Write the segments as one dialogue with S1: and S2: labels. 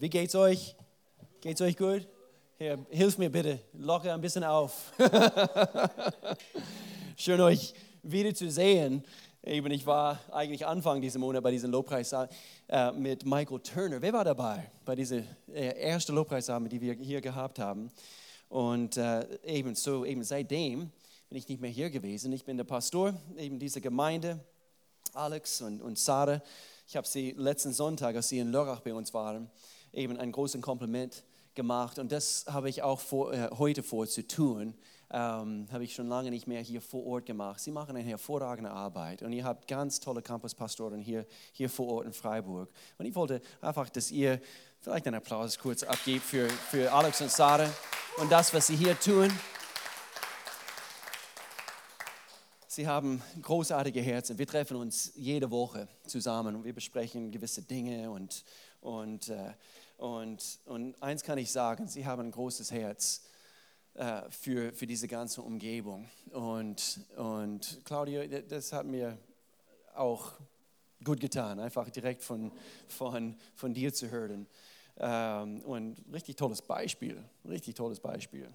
S1: Wie geht's euch? Geht's euch gut? Herr, hilf mir bitte, locker ein bisschen auf. Schön euch wieder zu sehen. Eben, ich war eigentlich Anfang dieses Monat bei diesem Lobpreis äh, mit Michael Turner. Wer war dabei bei dieser äh, ersten Lobpreisabend, die wir hier gehabt haben? Und äh, eben so, eben seitdem bin ich nicht mehr hier gewesen. Ich bin der Pastor eben dieser Gemeinde, Alex und, und Sarah. Ich habe sie letzten Sonntag, als sie in Lörrach bei uns waren, eben ein großes Kompliment gemacht und das habe ich auch vor, äh, heute vor zu tun. Ähm, habe ich schon lange nicht mehr hier vor Ort gemacht. Sie machen eine hervorragende Arbeit und ihr habt ganz tolle Campuspastoren hier, hier vor Ort in Freiburg. Und ich wollte einfach, dass ihr vielleicht einen Applaus kurz abgebt für, für Alex und Sarah und das, was sie hier tun. Sie haben großartige Herzen. Wir treffen uns jede Woche zusammen und wir besprechen gewisse Dinge und, und äh, und, und eins kann ich sagen, sie haben ein großes Herz äh, für, für diese ganze Umgebung. Und, und Claudio, das hat mir auch gut getan, einfach direkt von, von, von dir zu hören. Ähm, und richtig tolles Beispiel, richtig tolles Beispiel.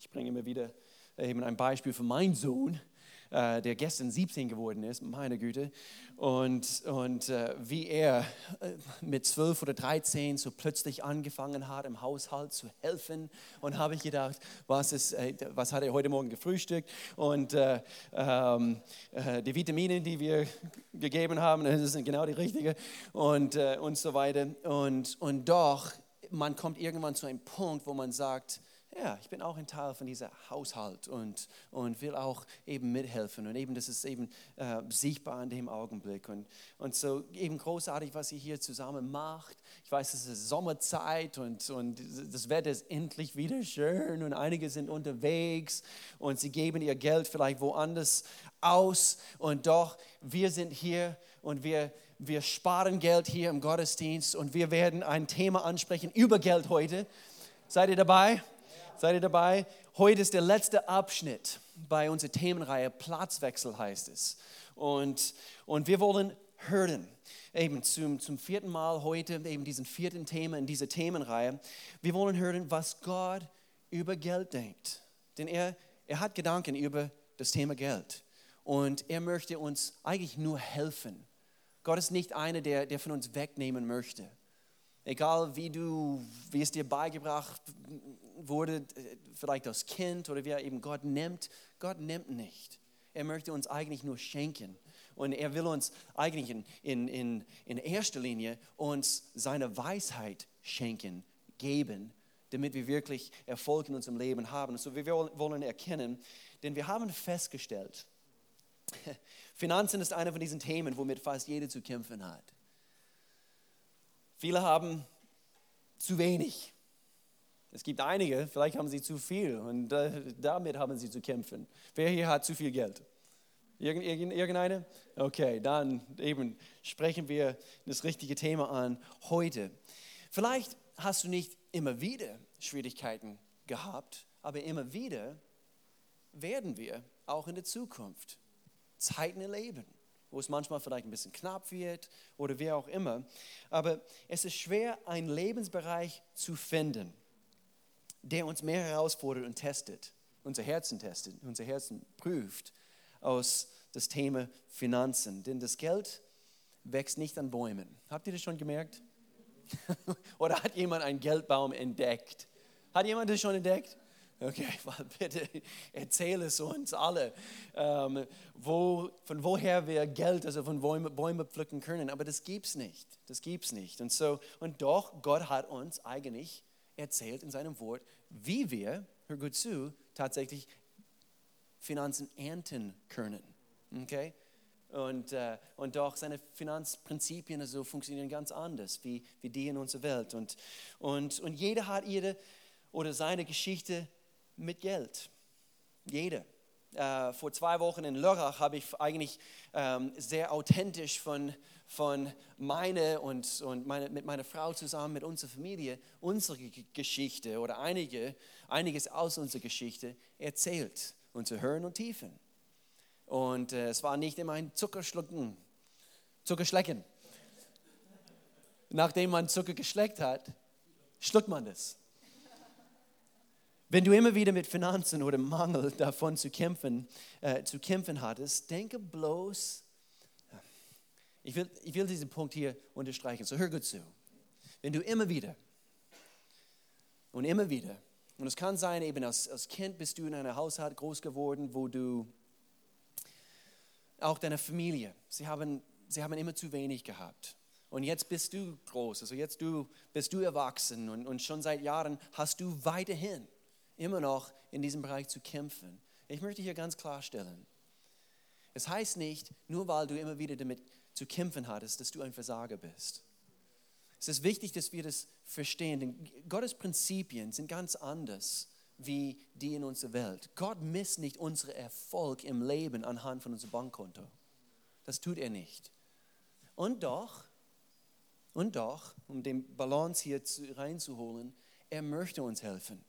S1: Ich bringe immer wieder eben ein Beispiel für meinen Sohn, äh, der gestern 17 geworden ist, meine Güte, und, und äh, wie er äh, mit 12 oder 13 so plötzlich angefangen hat, im Haushalt zu helfen. Und habe ich gedacht, was, ist, äh, was hat er heute Morgen gefrühstückt? Und äh, ähm, äh, die Vitamine, die wir gegeben haben, das sind genau die richtigen und, und so weiter. Und, und doch, man kommt irgendwann zu einem Punkt, wo man sagt, ja, ich bin auch ein Teil von diesem Haushalt und, und will auch eben mithelfen. Und eben, das ist eben äh, sichtbar in dem Augenblick. Und, und so eben großartig, was ihr hier zusammen macht. Ich weiß, es ist Sommerzeit und, und das Wetter ist endlich wieder schön und einige sind unterwegs und sie geben ihr Geld vielleicht woanders aus. Und doch, wir sind hier und wir, wir sparen Geld hier im Gottesdienst und wir werden ein Thema ansprechen über Geld heute. Seid ihr dabei? Seid ihr dabei? Heute ist der letzte Abschnitt bei unserer Themenreihe Platzwechsel heißt es. Und, und wir wollen hören, eben zum, zum vierten Mal heute, eben diesen vierten Thema in dieser Themenreihe. Wir wollen hören, was Gott über Geld denkt. Denn er, er hat Gedanken über das Thema Geld. Und er möchte uns eigentlich nur helfen. Gott ist nicht einer, der, der von uns wegnehmen möchte. Egal wie du, wie es dir beigebracht wurde, vielleicht als Kind oder wie er eben Gott nimmt, Gott nimmt nicht. Er möchte uns eigentlich nur schenken. Und er will uns eigentlich in, in, in, in erster Linie uns seine Weisheit schenken, geben, damit wir wirklich Erfolg in unserem Leben haben. So wir wollen erkennen, denn wir haben festgestellt, Finanzen ist einer von diesen Themen, womit fast jeder zu kämpfen hat. Viele haben zu wenig es gibt einige, vielleicht haben sie zu viel und damit haben sie zu kämpfen. Wer hier hat zu viel Geld? Irgend, irgend, irgendeine? Okay, dann eben sprechen wir das richtige Thema an heute. Vielleicht hast du nicht immer wieder Schwierigkeiten gehabt, aber immer wieder werden wir auch in der Zukunft Zeiten erleben, wo es manchmal vielleicht ein bisschen knapp wird oder wer auch immer. Aber es ist schwer, einen Lebensbereich zu finden der uns mehr herausfordert und testet, unser Herzen testet, unser Herzen prüft aus das Thema Finanzen. Denn das Geld wächst nicht an Bäumen. Habt ihr das schon gemerkt? Oder hat jemand einen Geldbaum entdeckt? Hat jemand das schon entdeckt? Okay, bitte erzähle es uns alle, ähm, wo, von woher wir Geld, also von Bäume, Bäume pflücken können. Aber das gibt es nicht. Das gibt's nicht. Und, so, und doch, Gott hat uns eigentlich erzählt in seinem Wort, wie wir, hör gut zu, tatsächlich Finanzen ernten können. Okay? Und, äh, und doch seine Finanzprinzipien also funktionieren ganz anders wie, wie die in unserer Welt. Und, und, und jeder hat ihre oder seine Geschichte mit Geld. Jeder. Äh, vor zwei Wochen in Lörrach habe ich eigentlich ähm, sehr authentisch von von meiner und, und meine, mit meiner Frau zusammen, mit unserer Familie, unsere Geschichte oder einige, einiges aus unserer Geschichte erzählt, unsere Höhen und Tiefen. Und äh, es war nicht immer ein Zuckerschlucken, Zuckerschlecken. Nachdem man Zucker geschleckt hat, schluckt man das. Wenn du immer wieder mit Finanzen oder Mangel davon zu kämpfen, äh, zu kämpfen hattest, denke bloß, ich will, ich will diesen Punkt hier unterstreichen, so hör gut zu. Wenn du immer wieder und immer wieder, und es kann sein, eben als, als Kind bist du in einem Haushalt groß geworden, wo du auch deine Familie, sie haben, sie haben immer zu wenig gehabt. Und jetzt bist du groß, also jetzt du, bist du erwachsen und, und schon seit Jahren hast du weiterhin immer noch in diesem Bereich zu kämpfen. Ich möchte hier ganz klarstellen, es heißt nicht, nur weil du immer wieder damit zu kämpfen hattest, dass du ein Versager bist. Es ist wichtig, dass wir das verstehen, denn Gottes Prinzipien sind ganz anders wie die in unserer Welt. Gott misst nicht unseren Erfolg im Leben anhand von unserem Bankkonto. Das tut er nicht. Und doch, und doch, um den Balance hier reinzuholen, er möchte uns helfen,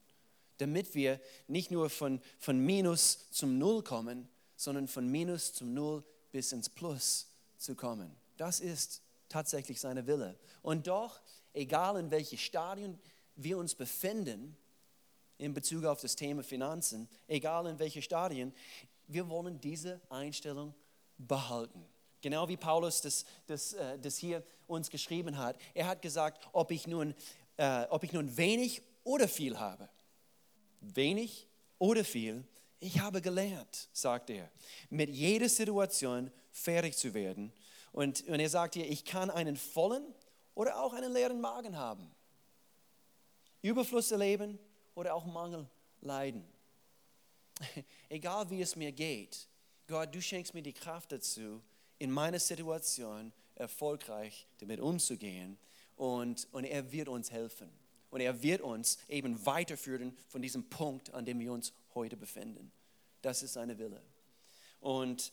S1: damit wir nicht nur von, von Minus zum Null kommen, sondern von Minus zum Null bis ins Plus zu kommen. Das ist tatsächlich seine Wille. Und doch, egal in welchem Stadium wir uns befinden, in Bezug auf das Thema Finanzen, egal in welchen Stadien, wir wollen diese Einstellung behalten. Genau wie Paulus das, das, äh, das hier uns geschrieben hat. Er hat gesagt, ob ich, nun, äh, ob ich nun wenig oder viel habe. Wenig oder viel, ich habe gelernt, sagt er, mit jeder Situation fertig zu werden. Und, und er sagt hier, ich kann einen vollen oder auch einen leeren Magen haben. Überfluss erleben oder auch Mangel leiden. Egal wie es mir geht, Gott, du schenkst mir die Kraft dazu, in meiner Situation erfolgreich damit umzugehen und, und er wird uns helfen. Und er wird uns eben weiterführen von diesem Punkt, an dem wir uns heute befinden. Das ist seine Wille. Und,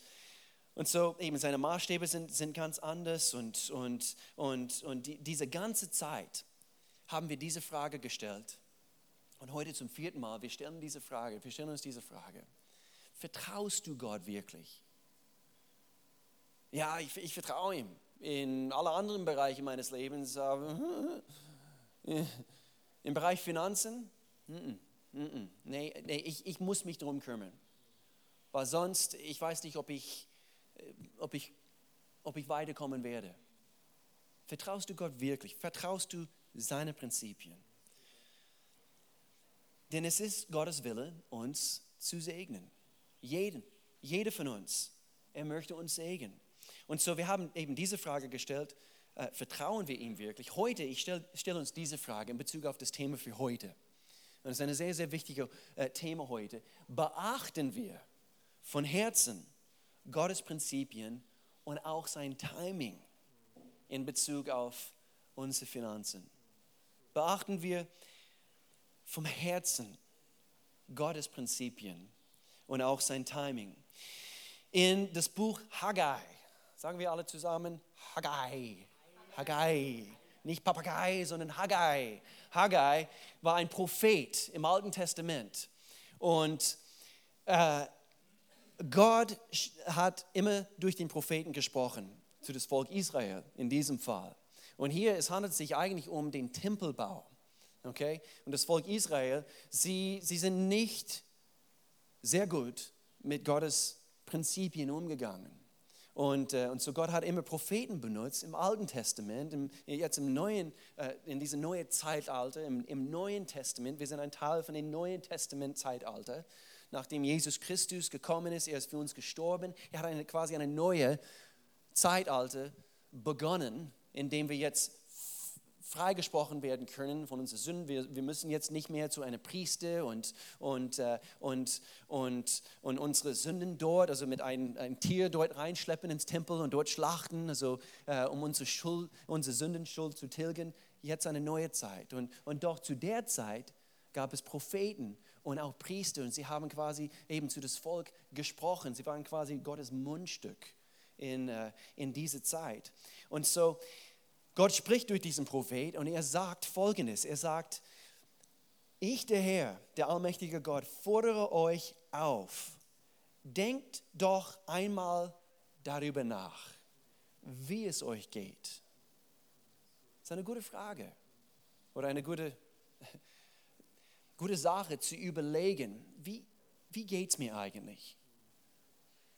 S1: und so eben seine Maßstäbe sind, sind ganz anders und, und, und, und die, diese ganze Zeit haben wir diese Frage gestellt und heute zum vierten Mal, wir stellen diese Frage, wir stellen uns diese Frage. Vertraust du Gott wirklich? Ja, ich, ich vertraue ihm. In alle anderen Bereichen meines Lebens, aber im Bereich Finanzen, nee, nee ich, ich muss mich darum kümmern. Weil sonst, ich weiß nicht, ob ich, äh, ob ich, ob ich weiterkommen werde. Vertraust du Gott wirklich? Vertraust du seine Prinzipien? Denn es ist Gottes Wille, uns zu segnen. Jeden, jeder von uns. Er möchte uns segnen. Und so, wir haben eben diese Frage gestellt, äh, vertrauen wir ihm wirklich? Heute, ich stelle stell uns diese Frage in Bezug auf das Thema für heute. Das ist ein sehr, sehr wichtiges äh, Thema heute. Beachten wir von Herzen Gottes Prinzipien und auch sein Timing in Bezug auf unsere Finanzen? Beachten wir vom Herzen Gottes Prinzipien und auch sein Timing. In das Buch Haggai, sagen wir alle zusammen, Haggai, Haggai, nicht Papagei, sondern Haggai. Haggai war ein Prophet im Alten Testament und äh, Gott hat immer durch den Propheten gesprochen, zu das Volk Israel in diesem Fall. Und hier, es handelt sich eigentlich um den Tempelbau. Okay? Und das Volk Israel, sie, sie sind nicht sehr gut mit Gottes Prinzipien umgegangen. Und, äh, und so Gott hat immer Propheten benutzt im Alten Testament, im, jetzt im neuen, äh, in diesem neuen Zeitalter, im, im Neuen Testament. Wir sind ein Teil von dem Neuen Testament-Zeitalter. Nachdem Jesus Christus gekommen ist, er ist für uns gestorben. Er hat eine, quasi eine neue Zeitalter begonnen, in dem wir jetzt freigesprochen werden können von unseren Sünden. Wir, wir müssen jetzt nicht mehr zu einer Priester und, und, äh, und, und, und unsere Sünden dort, also mit einem, einem Tier dort reinschleppen ins Tempel und dort schlachten, also äh, um unsere, Schuld, unsere Sündenschuld zu tilgen. Jetzt eine neue Zeit. Und, und doch zu der Zeit gab es Propheten und auch Priester und sie haben quasi eben zu das Volk gesprochen. Sie waren quasi Gottes Mundstück in, äh, in diese Zeit. Und so, Gott spricht durch diesen Prophet und er sagt Folgendes. Er sagt, ich, der Herr, der allmächtige Gott, fordere euch auf, denkt doch einmal darüber nach, wie es euch geht. Das ist eine gute Frage oder eine gute gute Sache zu überlegen, wie, wie geht es mir eigentlich?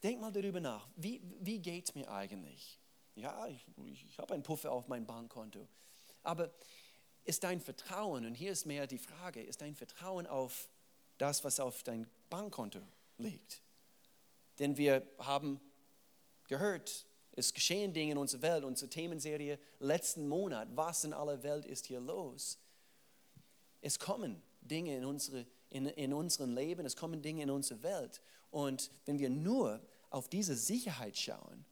S1: Denk mal darüber nach, wie, wie geht es mir eigentlich? Ja, ich, ich habe einen Puffer auf meinem Bankkonto. Aber ist dein Vertrauen, und hier ist mehr die Frage, ist dein Vertrauen auf das, was auf dein Bankkonto liegt? Denn wir haben gehört, es geschehen Dinge in unserer Welt, unsere Themenserie letzten Monat, was in aller Welt ist hier los? Es kommen Dinge in, unsere, in, in unserem Leben, es kommen Dinge in unsere Welt. Und wenn wir nur auf diese Sicherheit schauen,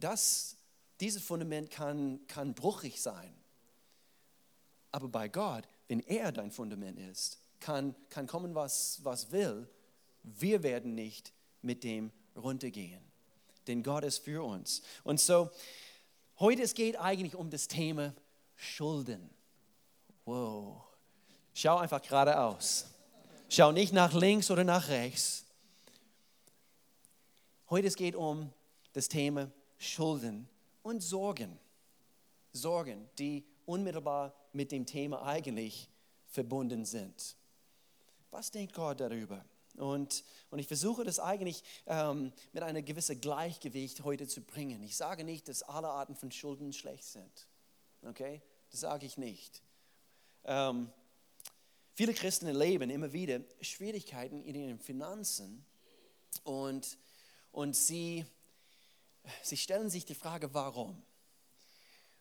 S1: das, dieses Fundament kann, kann bruchig sein. Aber bei Gott, wenn er dein Fundament ist, kann, kann kommen, was, was will, wir werden nicht mit dem runtergehen. Denn Gott ist für uns. Und so, heute es geht eigentlich um das Thema Schulden. Wow. Schau einfach geradeaus. Schau nicht nach links oder nach rechts. Heute es geht um das Thema Schulden und Sorgen. Sorgen, die unmittelbar mit dem Thema eigentlich verbunden sind. Was denkt Gott darüber? Und, und ich versuche das eigentlich ähm, mit einem gewissen Gleichgewicht heute zu bringen. Ich sage nicht, dass alle Arten von Schulden schlecht sind. Okay? Das sage ich nicht. Ähm, viele Christen erleben immer wieder Schwierigkeiten in ihren Finanzen und, und sie, sie stellen sich die Frage, warum?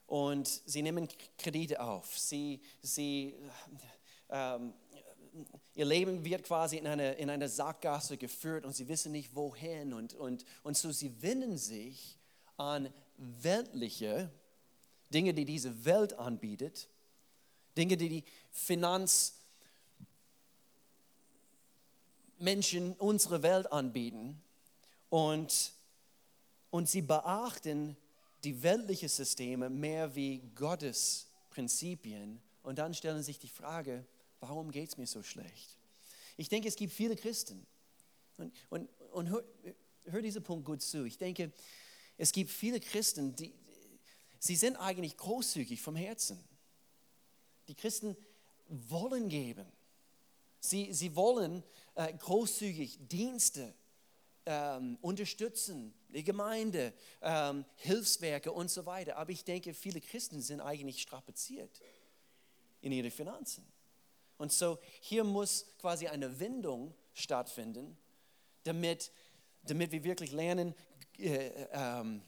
S1: Und sie nehmen Kredite auf. Sie, sie ähm, ihr Leben wird quasi in eine, in eine Sackgasse geführt und sie wissen nicht wohin. Und, und, und so sie wenden sich an weltliche Dinge, die diese Welt anbietet, Dinge, die die Finanzmenschen unserer Welt anbieten. Und, und sie beachten die weltlichen Systeme mehr wie Gottes Prinzipien. Und dann stellen sich die Frage, warum geht es mir so schlecht? Ich denke, es gibt viele Christen. Und, und, und hör, hör diesen Punkt gut zu. Ich denke, es gibt viele Christen, die, sie sind eigentlich großzügig vom Herzen. Die Christen wollen geben. Sie, sie wollen äh, großzügig Dienste ähm, unterstützen, die Gemeinde, ähm, Hilfswerke und so weiter. Aber ich denke, viele Christen sind eigentlich strapaziert in ihren Finanzen. Und so hier muss quasi eine Wendung stattfinden, damit, damit wir wirklich lernen, äh, ähm,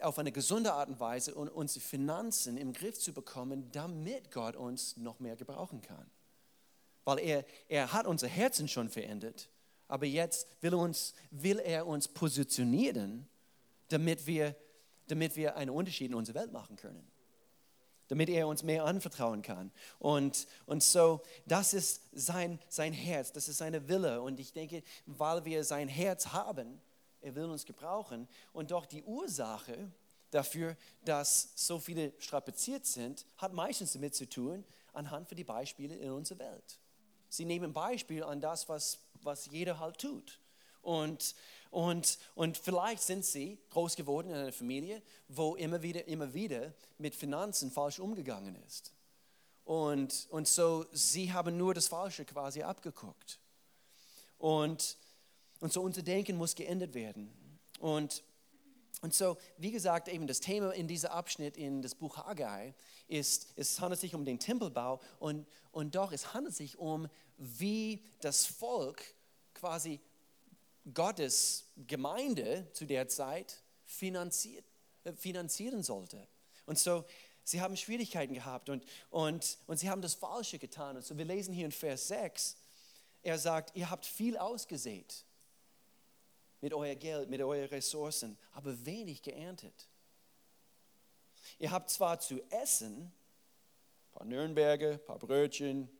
S1: auf eine gesunde Art und Weise unsere Finanzen im Griff zu bekommen, damit Gott uns noch mehr gebrauchen kann. Weil er, er hat unser Herzen schon verändert, aber jetzt will, uns, will er uns positionieren, damit wir, damit wir einen Unterschied in unserer Welt machen können damit er uns mehr anvertrauen kann. Und, und so, das ist sein, sein Herz, das ist seine Wille. Und ich denke, weil wir sein Herz haben, er will uns gebrauchen. Und doch die Ursache dafür, dass so viele strapaziert sind, hat meistens damit zu tun, anhand von den Beispielen in unserer Welt. Sie nehmen Beispiel an das, was, was jeder halt tut. Und, und, und vielleicht sind sie groß geworden in einer Familie, wo immer wieder, immer wieder mit Finanzen falsch umgegangen ist. Und, und so, sie haben nur das Falsche quasi abgeguckt. Und, und so unser Denken muss geändert werden. Und, und so, wie gesagt, eben das Thema in diesem Abschnitt in das Buch Haggai ist, es handelt sich um den Tempelbau und, und doch, es handelt sich um, wie das Volk quasi Gottes Gemeinde zu der Zeit finanziert, äh, finanzieren sollte. Und so, sie haben Schwierigkeiten gehabt und, und, und sie haben das Falsche getan. Und so, wir lesen hier in Vers 6, er sagt, ihr habt viel ausgesät mit euer Geld, mit euren Ressourcen, aber wenig geerntet. Ihr habt zwar zu essen, ein paar Nürnberger, ein paar Brötchen,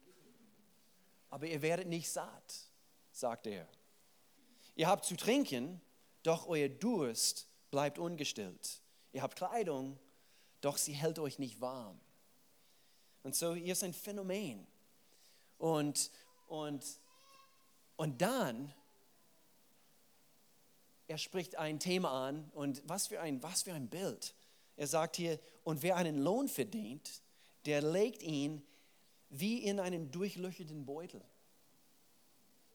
S1: aber ihr werdet nicht satt, sagt er. Ihr habt zu trinken, doch euer Durst bleibt ungestillt. Ihr habt Kleidung, doch sie hält euch nicht warm. Und so, hier ist ein Phänomen. Und, und, und dann, er spricht ein Thema an und was für ein, was für ein Bild. Er sagt hier, und wer einen Lohn verdient, der legt ihn wie in einen durchlöcherten Beutel.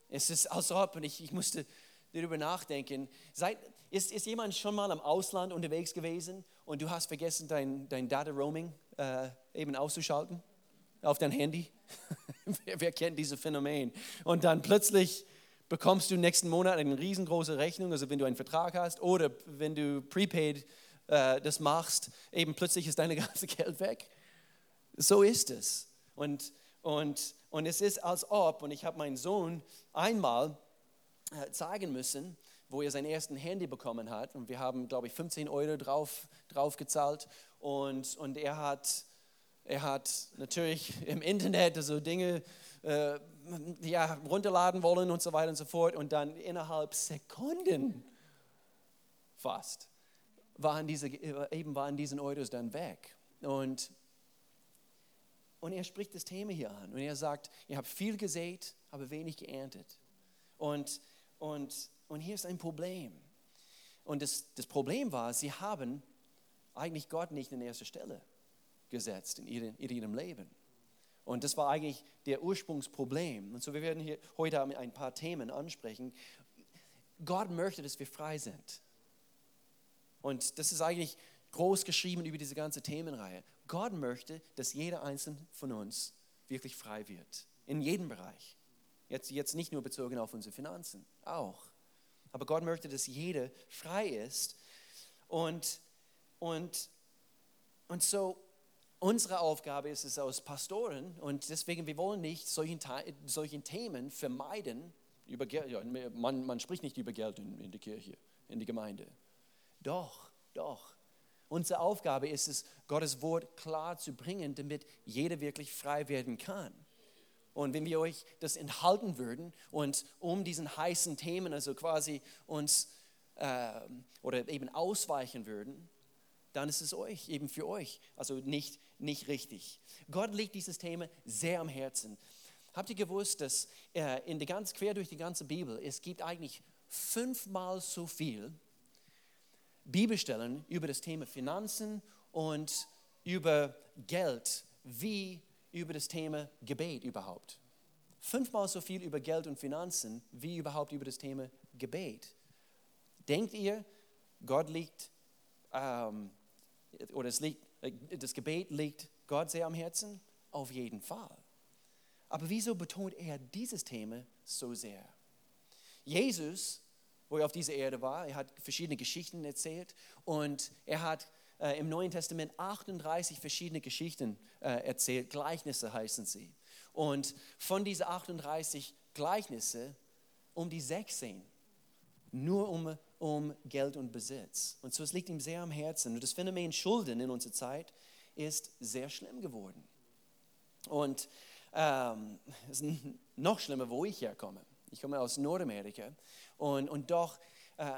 S1: Es ist als ob, und ich, ich musste darüber nachdenken, Seid, ist, ist jemand schon mal im Ausland unterwegs gewesen und du hast vergessen, dein, dein Data Roaming äh, eben auszuschalten auf dein Handy? wer, wer kennt dieses Phänomen? Und dann plötzlich bekommst du nächsten Monat eine riesengroße Rechnung, also wenn du einen Vertrag hast oder wenn du prepaid äh, das machst, eben plötzlich ist dein ganze Geld weg. So ist es. Und, und, und es ist als ob, und ich habe meinen Sohn einmal äh, zeigen müssen, wo er sein erstes Handy bekommen hat. Und wir haben, glaube ich, 15 Euro drauf, drauf gezahlt. Und, und er, hat, er hat natürlich im Internet so Dinge äh, ja, runterladen wollen und so weiter und so fort. Und dann innerhalb Sekunden fast waren diese, eben waren diese Euros dann weg. Und, und er spricht das Thema hier an. Und er sagt, ihr habt viel gesät, aber wenig geerntet. Und, und, und hier ist ein Problem. Und das, das Problem war, sie haben eigentlich Gott nicht in erste Stelle gesetzt in ihrem, in ihrem Leben. Und das war eigentlich der Ursprungsproblem. Und so, wir werden hier heute ein paar Themen ansprechen. Gott möchte, dass wir frei sind. Und das ist eigentlich groß geschrieben über diese ganze Themenreihe. Gott möchte, dass jeder einzelne von uns wirklich frei wird. In jedem Bereich. Jetzt, jetzt nicht nur bezogen auf unsere Finanzen, auch. Aber Gott möchte, dass jeder frei ist. Und, und, und so Unsere Aufgabe ist es als Pastoren und deswegen, wir wollen nicht solchen, solchen Themen vermeiden. Über Geld, man, man spricht nicht über Geld in, in der Kirche, in der Gemeinde. Doch, doch. Unsere Aufgabe ist es, Gottes Wort klar zu bringen, damit jeder wirklich frei werden kann. Und wenn wir euch das enthalten würden und um diesen heißen Themen, also quasi uns äh, oder eben ausweichen würden, dann ist es euch, eben für euch, also nicht, nicht richtig. Gott legt dieses Thema sehr am Herzen. Habt ihr gewusst, dass äh, in der ganz, quer durch die ganze Bibel, es gibt eigentlich fünfmal so viel Bibelstellen über das Thema Finanzen und über Geld wie über das Thema Gebet überhaupt. Fünfmal so viel über Geld und Finanzen wie überhaupt über das Thema Gebet. Denkt ihr, Gott liegt ähm, oder es liegt, das Gebet liegt Gott sehr am Herzen? Auf jeden Fall. Aber wieso betont er dieses Thema so sehr? Jesus, wo er auf dieser Erde war, er hat verschiedene Geschichten erzählt und er hat äh, im Neuen Testament 38 verschiedene Geschichten äh, erzählt, Gleichnisse heißen sie. Und von diesen 38 Gleichnissen um die 16 nur um um Geld und Besitz. Und so es liegt ihm sehr am Herzen. Und das Phänomen Schulden in unserer Zeit ist sehr schlimm geworden. Und ähm, es ist noch schlimmer, wo ich herkomme. Ich komme aus Nordamerika und, und doch, äh,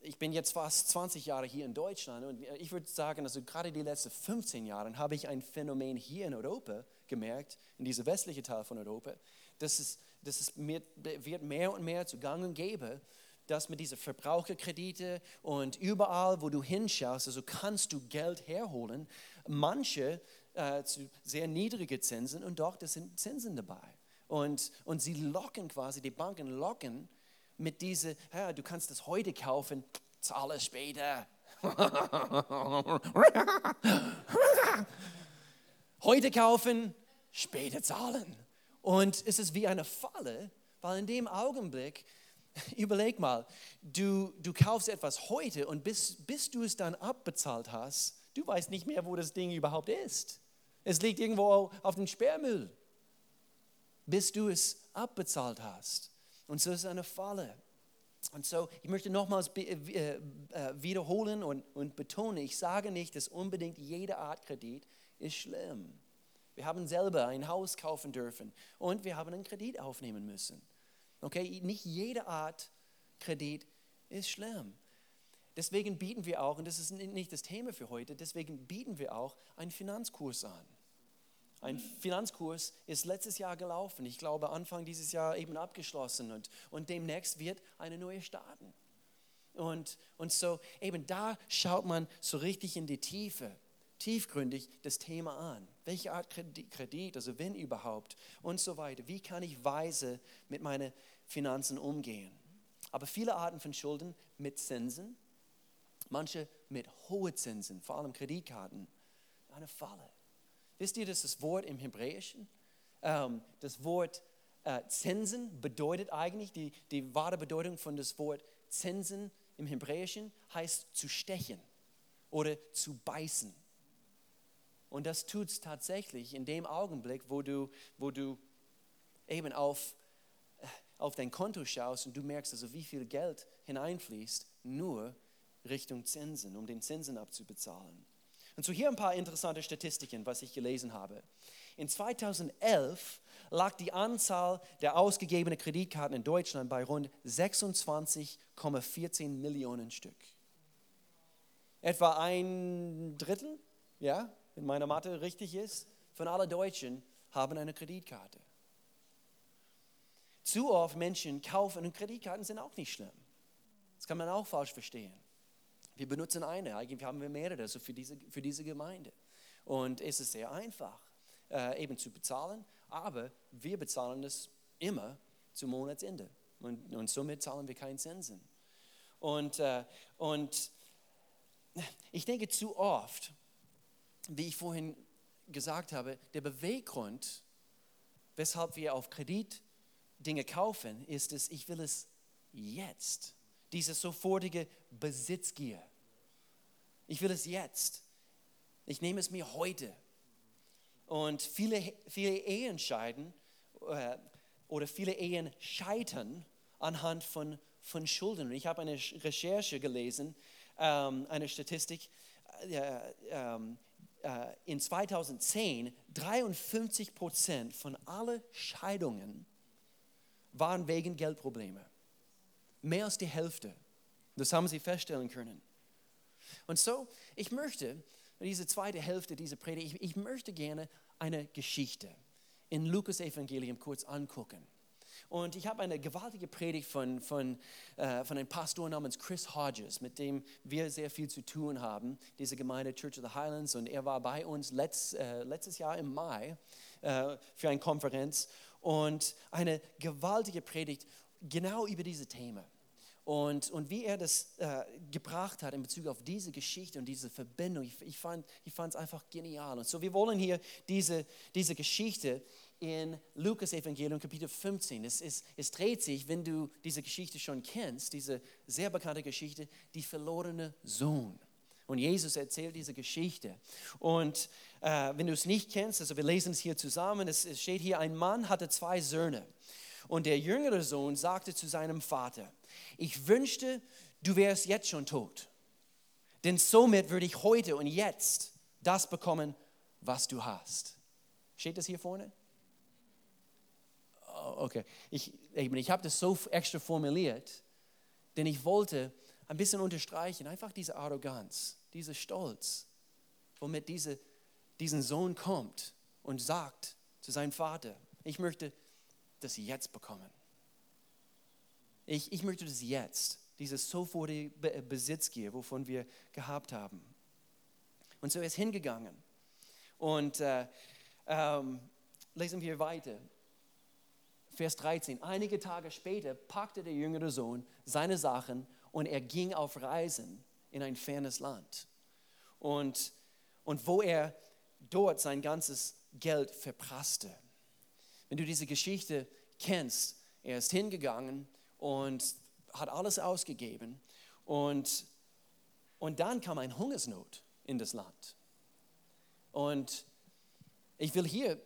S1: ich bin jetzt fast 20 Jahre hier in Deutschland und ich würde sagen, also gerade die letzten 15 Jahre habe ich ein Phänomen hier in Europa gemerkt, in dieser westlichen Teil von Europa, dass es, dass es mir, wird mehr und mehr zu gang und gäbe, dass mit diesen Verbraucherkredite und überall, wo du hinschaust, also kannst du Geld herholen. Manche äh, zu sehr niedrigen Zinsen und doch, das sind Zinsen dabei. Und, und sie locken quasi, die Banken locken mit diese, ja, du kannst das heute kaufen, zahle später. heute kaufen, später zahlen. Und es ist wie eine Falle, weil in dem Augenblick Überleg mal, du, du kaufst etwas heute und bis, bis du es dann abbezahlt hast, du weißt nicht mehr, wo das Ding überhaupt ist. Es liegt irgendwo auf dem Sperrmüll, bis du es abbezahlt hast. Und so ist es eine Falle. Und so, ich möchte nochmals äh, äh, wiederholen und, und betonen, ich sage nicht, dass unbedingt jede Art Kredit ist schlimm. Wir haben selber ein Haus kaufen dürfen und wir haben einen Kredit aufnehmen müssen. Okay, nicht jede Art Kredit ist schlimm. Deswegen bieten wir auch, und das ist nicht das Thema für heute, deswegen bieten wir auch einen Finanzkurs an. Ein Finanzkurs ist letztes Jahr gelaufen, ich glaube Anfang dieses Jahr eben abgeschlossen und, und demnächst wird eine neue starten. Und, und so eben da schaut man so richtig in die Tiefe tiefgründig das Thema an. Welche Art Kredit, also wenn überhaupt und so weiter. Wie kann ich weise mit meinen Finanzen umgehen? Aber viele Arten von Schulden mit Zinsen, manche mit hohen Zinsen, vor allem Kreditkarten, eine Falle. Wisst ihr, dass das Wort im Hebräischen, ähm, das Wort äh, Zinsen bedeutet eigentlich, die, die wahre Bedeutung von das Wort Zinsen im Hebräischen heißt zu stechen oder zu beißen. Und das tut es tatsächlich in dem Augenblick, wo du, wo du eben auf, äh, auf dein Konto schaust und du merkst, also wie viel Geld hineinfließt, nur Richtung Zinsen, um den Zinsen abzubezahlen. Und so hier ein paar interessante Statistiken, was ich gelesen habe. In 2011 lag die Anzahl der ausgegebenen Kreditkarten in Deutschland bei rund 26,14 Millionen Stück. Etwa ein Drittel, ja, wenn meine Mathe richtig ist, von allen Deutschen haben eine Kreditkarte. Zu oft Menschen kaufen und Kreditkarten sind auch nicht schlimm. Das kann man auch falsch verstehen. Wir benutzen eine, eigentlich haben wir mehrere also für, diese, für diese Gemeinde. Und es ist sehr einfach, äh, eben zu bezahlen, aber wir bezahlen es immer zum Monatsende. Und, und somit zahlen wir keinen Zinsen. Und, äh, und ich denke zu oft, wie ich vorhin gesagt habe, der Beweggrund, weshalb wir auf Kredit Dinge kaufen, ist es, ich will es jetzt diese sofortige Besitzgier. Ich will es jetzt. Ich nehme es mir heute. Und viele, viele Ehen scheiden äh, oder viele Ehen scheitern anhand von, von Schulden. Ich habe eine Recherche gelesen, ähm, eine Statistik. Äh, in 2010 53 Prozent von allen Scheidungen waren wegen Geldprobleme. Mehr als die Hälfte. Das haben sie feststellen können. Und so, ich möchte, diese zweite Hälfte dieser Predigt, ich, ich möchte gerne eine Geschichte in Lukas Evangelium kurz angucken. Und ich habe eine gewaltige Predigt von, von, äh, von einem Pastor namens Chris Hodges, mit dem wir sehr viel zu tun haben, diese Gemeinde Church of the Highlands. Und er war bei uns letzt, äh, letztes Jahr im Mai äh, für eine Konferenz und eine gewaltige Predigt genau über diese Themen. Und, und wie er das äh, gebracht hat in Bezug auf diese Geschichte und diese Verbindung, ich, ich fand es einfach genial. Und so, wir wollen hier diese, diese Geschichte in Lukas Evangelium Kapitel 15. Es, es, es dreht sich, wenn du diese Geschichte schon kennst, diese sehr bekannte Geschichte, die verlorene Sohn. Und Jesus erzählt diese Geschichte. Und äh, wenn du es nicht kennst, also wir lesen es hier zusammen, es, es steht hier, ein Mann hatte zwei Söhne. Und der jüngere Sohn sagte zu seinem Vater, ich wünschte, du wärst jetzt schon tot. Denn somit würde ich heute und jetzt das bekommen, was du hast. Steht das hier vorne? Okay, ich, ich, ich habe das so extra formuliert, denn ich wollte ein bisschen unterstreichen, einfach diese Arroganz, dieser Stolz, womit diese, diesen Sohn kommt und sagt zu seinem Vater, ich möchte das jetzt bekommen. Ich, ich möchte das jetzt, dieses sofortige Besitzgier, wovon wir gehabt haben. Und so ist hingegangen. Und äh, ähm, lesen wir weiter. Vers 13. Einige Tage später packte der jüngere Sohn seine Sachen und er ging auf Reisen in ein fernes Land. Und, und wo er dort sein ganzes Geld verprasste. Wenn du diese Geschichte kennst, er ist hingegangen und hat alles ausgegeben. Und, und dann kam eine Hungersnot in das Land. Und ich will hier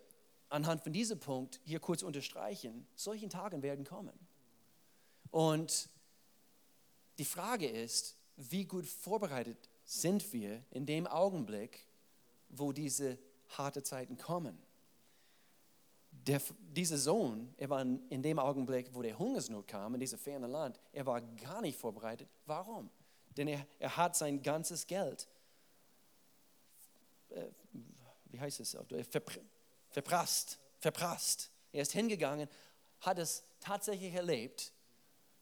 S1: anhand von diesem Punkt hier kurz unterstreichen, solchen Tagen werden kommen. Und die Frage ist, wie gut vorbereitet sind wir in dem Augenblick, wo diese harte Zeiten kommen der, dieser Sohn, er war in dem Augenblick, wo der Hungersnot kam, in dieses ferne Land, er war gar nicht vorbereitet. Warum? Denn er, er hat sein ganzes Geld, äh, wie heißt es, verprasst, verprasst. Er ist hingegangen, hat es tatsächlich erlebt,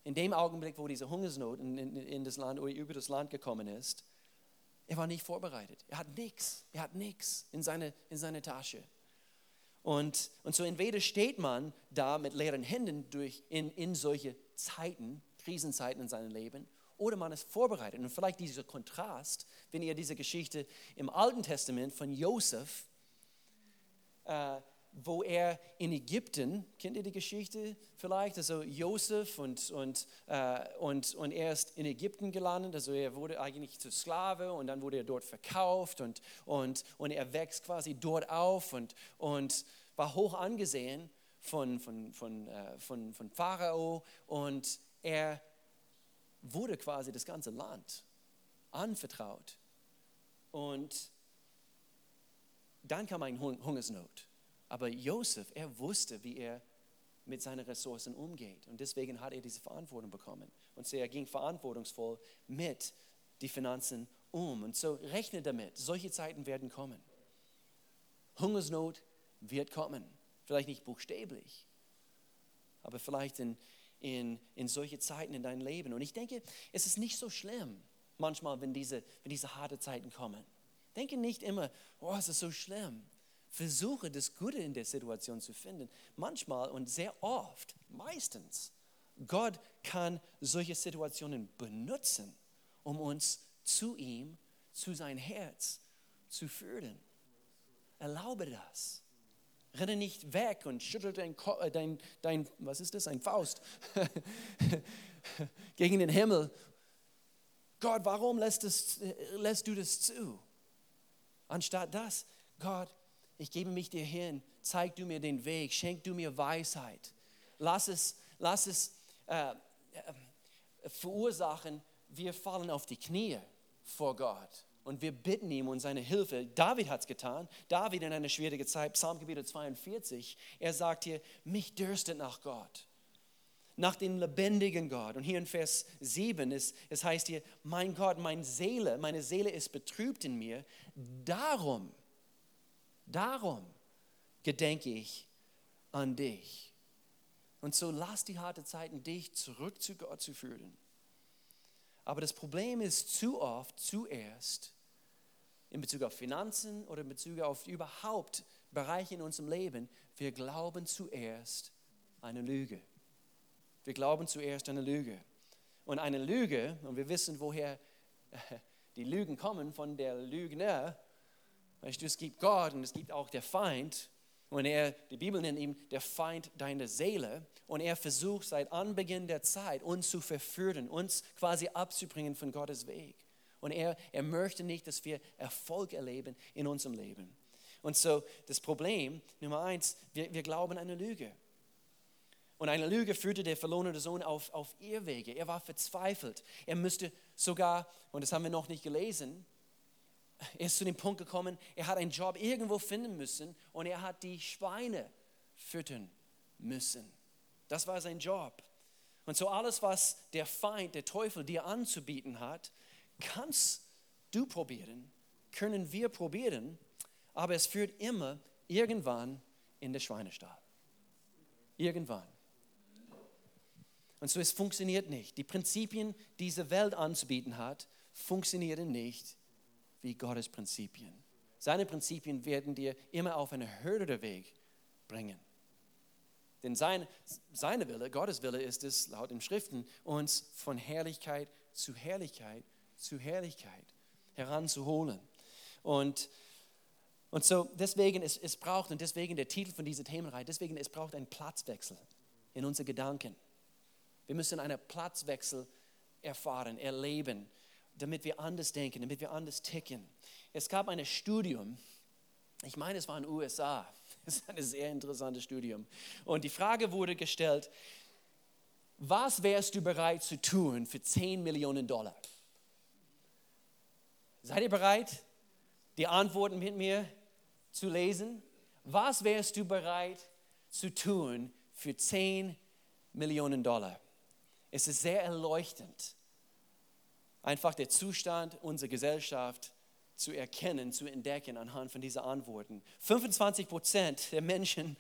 S1: in dem Augenblick, wo diese Hungersnot in, in, in das Land über das Land gekommen ist. Er war nicht vorbereitet. Er hat nichts. Er hat nichts in seine, in seine Tasche. Und, und so entweder steht man da mit leeren Händen durch in, in solche Zeiten, Krisenzeiten in seinem Leben, oder man ist vorbereitet. Und vielleicht dieser Kontrast, wenn ihr diese Geschichte im Alten Testament von Josef, äh, wo er in Ägypten, kennt ihr die Geschichte vielleicht? Also Josef und, und, äh, und, und er ist in Ägypten gelandet, also er wurde eigentlich zu Sklave und dann wurde er dort verkauft und, und, und er wächst quasi dort auf und, und war hoch angesehen von, von, von, äh, von, von Pharao und er wurde quasi das ganze Land anvertraut. Und dann kam eine Hungersnot. Aber Josef, er wusste, wie er mit seinen Ressourcen umgeht. Und deswegen hat er diese Verantwortung bekommen. Und so er ging verantwortungsvoll mit den Finanzen um. Und so rechne damit, solche Zeiten werden kommen. Hungersnot wird kommen. Vielleicht nicht buchstäblich, aber vielleicht in, in, in solche Zeiten in deinem Leben. Und ich denke, es ist nicht so schlimm manchmal, wenn diese, wenn diese harte Zeiten kommen. Denke nicht immer, oh, es ist so schlimm. Versuche das Gute in der Situation zu finden. Manchmal und sehr oft, meistens, Gott kann solche Situationen benutzen, um uns zu ihm, zu sein Herz zu führen. Erlaube das. Renne nicht weg und schüttel dein, äh, dein, dein was ist das, ein Faust gegen den Himmel. Gott, warum lässt, das, äh, lässt du das zu? Anstatt das, Gott, ich gebe mich dir hin, zeig du mir den Weg, schenk du mir Weisheit. Lass es, lass es äh, äh, verursachen, wir fallen auf die Knie vor Gott und wir bitten ihm um seine Hilfe. David hat es getan. David in einer schwierigen Zeit, Psalmgebiet 42, er sagt hier, mich dürstet nach Gott, nach dem lebendigen Gott. Und hier in Vers 7, ist, es heißt hier, mein Gott, meine Seele, meine Seele ist betrübt in mir. Darum Darum gedenke ich an dich. Und so lass die harte Zeiten dich zurück zu Gott zu führen. Aber das Problem ist zu oft, zuerst, in Bezug auf Finanzen oder in Bezug auf überhaupt Bereiche in unserem Leben, wir glauben zuerst eine Lüge. Wir glauben zuerst eine Lüge. Und eine Lüge, und wir wissen, woher die Lügen kommen, von der Lügner, Weißt du, es gibt Gott und es gibt auch der Feind. Und er, die Bibel nennt ihn der Feind deiner Seele. Und er versucht seit Anbeginn der Zeit, uns zu verführen, uns quasi abzubringen von Gottes Weg. Und er, er möchte nicht, dass wir Erfolg erleben in unserem Leben. Und so das Problem, Nummer eins, wir, wir glauben eine Lüge. Und eine Lüge führte der verlorene Sohn auf, auf Irrwege. Er war verzweifelt. Er müsste sogar, und das haben wir noch nicht gelesen, er ist zu dem Punkt gekommen, er hat einen Job irgendwo finden müssen und er hat die Schweine füttern müssen. Das war sein Job. Und so alles, was der Feind, der Teufel dir anzubieten hat, kannst du probieren, können wir probieren, aber es führt immer irgendwann in den Schweinestall. Irgendwann. Und so es funktioniert nicht. Die Prinzipien, die diese Welt anzubieten hat, funktionieren nicht wie Gottes Prinzipien. Seine Prinzipien werden dir immer auf einen höheren Weg bringen. Denn sein, seine Wille, Gottes Wille ist es, laut den Schriften, uns von Herrlichkeit zu Herrlichkeit zu Herrlichkeit heranzuholen. Und, und so deswegen, es, es braucht, und deswegen der Titel von dieser Themenreihe, deswegen, es braucht einen Platzwechsel in unseren Gedanken. Wir müssen einen Platzwechsel erfahren, erleben damit wir anders denken, damit wir anders ticken. Es gab ein Studium, ich meine, es war in den USA. Das ist ein sehr interessantes Studium. Und die Frage wurde gestellt, was wärst du bereit zu tun für 10 Millionen Dollar? Seid ihr bereit, die Antworten mit mir zu lesen? Was wärst du bereit zu tun für 10 Millionen Dollar? Es ist sehr erleuchtend einfach der Zustand unserer Gesellschaft zu erkennen, zu entdecken anhand von diesen Antworten. 25 Prozent der Menschen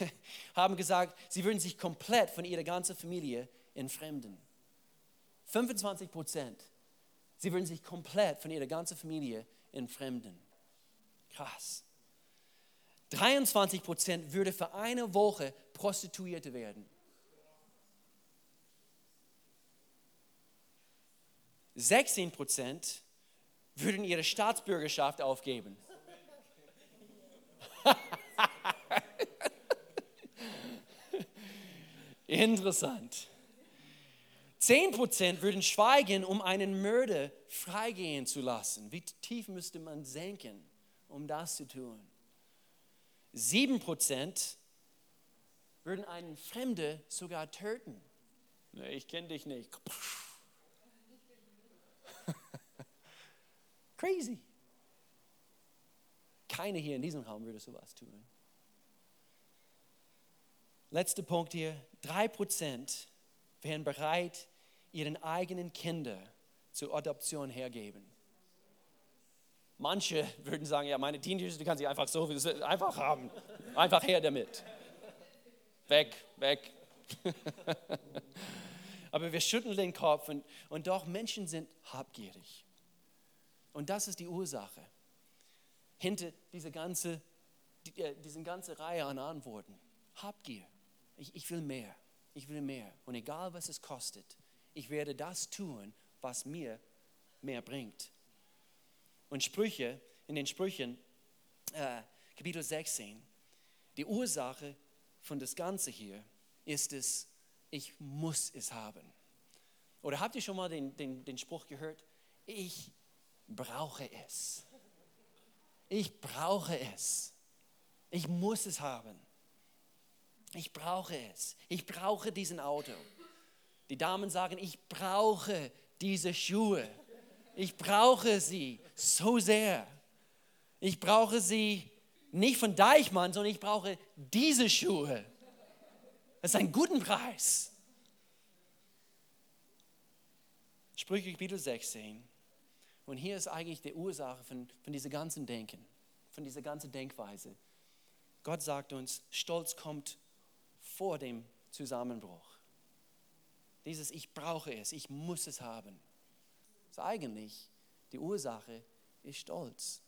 S1: haben gesagt, sie würden sich komplett von ihrer ganzen Familie entfremden. 25 Prozent. Sie würden sich komplett von ihrer ganzen Familie entfremden. Krass. 23 Prozent würde für eine Woche Prostituierte werden. 16 Prozent würden ihre Staatsbürgerschaft aufgeben. Interessant. 10% würden schweigen, um einen Mörder freigehen zu lassen. Wie tief müsste man senken, um das zu tun? 7% würden einen Fremden sogar töten. Ich kenne dich nicht. Crazy. Keiner hier in diesem Raum würde sowas tun. Letzter Punkt hier. 3% wären bereit, ihren eigenen Kinder zur Adoption hergeben. Manche würden sagen, ja, meine Teenager, die kann sie einfach so einfach haben. Einfach her damit. Weg, weg. Aber wir schütteln den Kopf und, und doch Menschen sind habgierig. Und das ist die Ursache hinter dieser ganze, äh, diesen ganze Reihe an Antworten. Habgier. Ich, ich will mehr. Ich will mehr. Und egal was es kostet, ich werde das tun, was mir mehr bringt. Und Sprüche, in den Sprüchen, äh, Kapitel 16, die Ursache von das Ganze hier ist es, ich muss es haben. Oder habt ihr schon mal den, den, den Spruch gehört? Ich brauche es. Ich brauche es. Ich muss es haben. Ich brauche es. Ich brauche diesen Auto. Die Damen sagen, ich brauche diese Schuhe. Ich brauche sie so sehr. Ich brauche sie nicht von Deichmann, sondern ich brauche diese Schuhe. Das ist ein guter Preis. Sprüche Kapitel 16. Und hier ist eigentlich die Ursache von, von dieser ganzen Denken, von dieser ganzen Denkweise. Gott sagt uns, Stolz kommt vor dem Zusammenbruch. Dieses Ich brauche es, ich muss es haben. Ist eigentlich die Ursache ist Stolz.